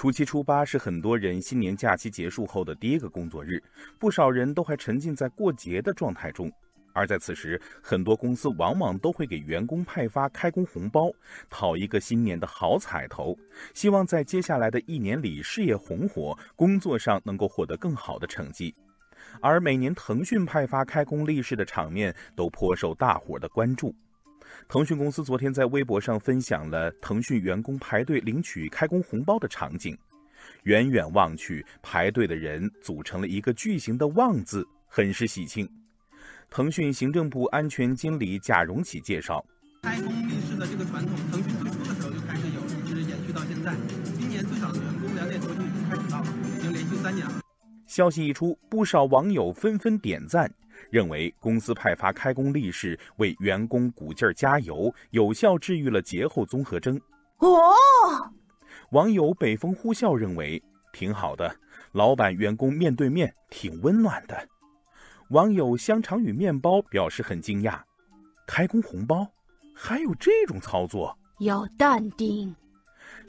初七、初八是很多人新年假期结束后的第一个工作日，不少人都还沉浸在过节的状态中。而在此时，很多公司往往都会给员工派发开工红包，讨一个新年的好彩头，希望在接下来的一年里事业红火，工作上能够获得更好的成绩。而每年腾讯派发开工利是的场面都颇受大伙的关注。腾讯公司昨天在微博上分享了腾讯员工排队领取开工红包的场景，远远望去，排队的人组成了一个巨型的“旺”字，很是喜庆。腾讯行政部安全经理贾荣启介绍，开工仪式的这个传统，腾讯最初的时候就开始有，一直延续到现在。今年最少的员工两点多就已经开始到了，已经连续三年了。消息一出，不少网友纷纷点赞，认为公司派发开工利是为员工鼓劲儿加油，有效治愈了节后综合征。哦，网友北风呼啸认为挺好的，老板员工面对面挺温暖的。网友香肠与面包表示很惊讶，开工红包还有这种操作？要淡定。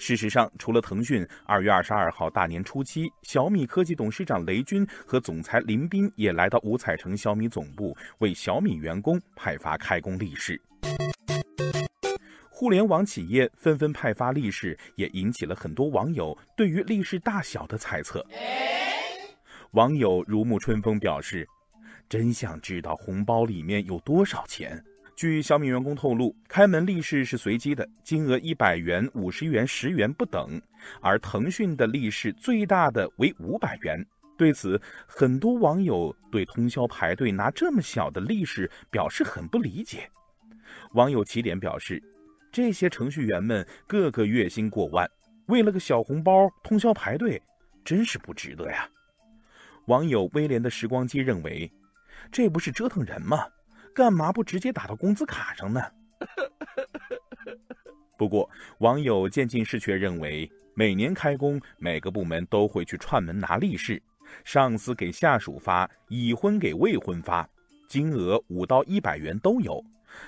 事实上，除了腾讯，二月二十二号大年初七，小米科技董事长雷军和总裁林斌也来到五彩城小米总部，为小米员工派发开工利是。互联网企业纷纷派发利是，也引起了很多网友对于利是大小的猜测。网友如沐春风表示。真想知道红包里面有多少钱。据小米员工透露，开门利是是随机的，金额一百元、五十元、十元不等。而腾讯的利是最大的为五百元。对此，很多网友对通宵排队拿这么小的利是表示很不理解。网友起点表示，这些程序员们个个月薪过万，为了个小红包通宵排队，真是不值得呀。网友威廉的时光机认为。这不是折腾人吗？干嘛不直接打到工资卡上呢？不过，网友渐进式却认为，每年开工，每个部门都会去串门拿利是，上司给下属发，已婚给未婚发，金额五到一百元都有，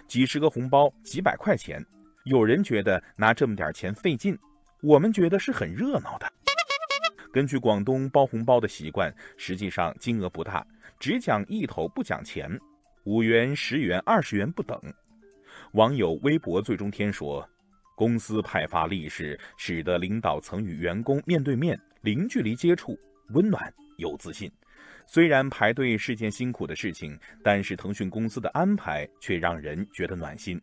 几十个红包，几百块钱。有人觉得拿这么点钱费劲，我们觉得是很热闹的。根据广东包红包的习惯，实际上金额不大。只讲意头不讲钱，五元、十元、二十元不等。网友微博最终天说：“公司派发利是，使得领导层与员工面对面、零距离接触，温暖有自信。虽然排队是件辛苦的事情，但是腾讯公司的安排却让人觉得暖心。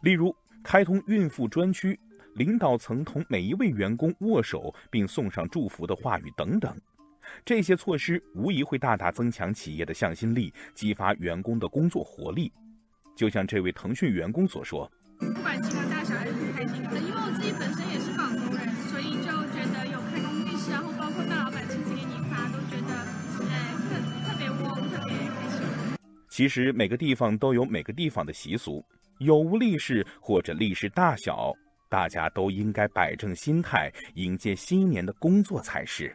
例如，开通孕妇专区，领导层同每一位员工握手并送上祝福的话语等等。”这些措施无疑会大大增强企业的向心力，激发员工的工作活力。就像这位腾讯员工所说：“不管其他大小还是很开心的，因为我自己本身也是广东人，所以就觉得有开工利是，然后包括大老板亲自给你发，都觉得哎特特别窝，特别开心。”其实每个地方都有每个地方的习俗，有无利是或者利是大小，大家都应该摆正心态，迎接新一年的工作才是。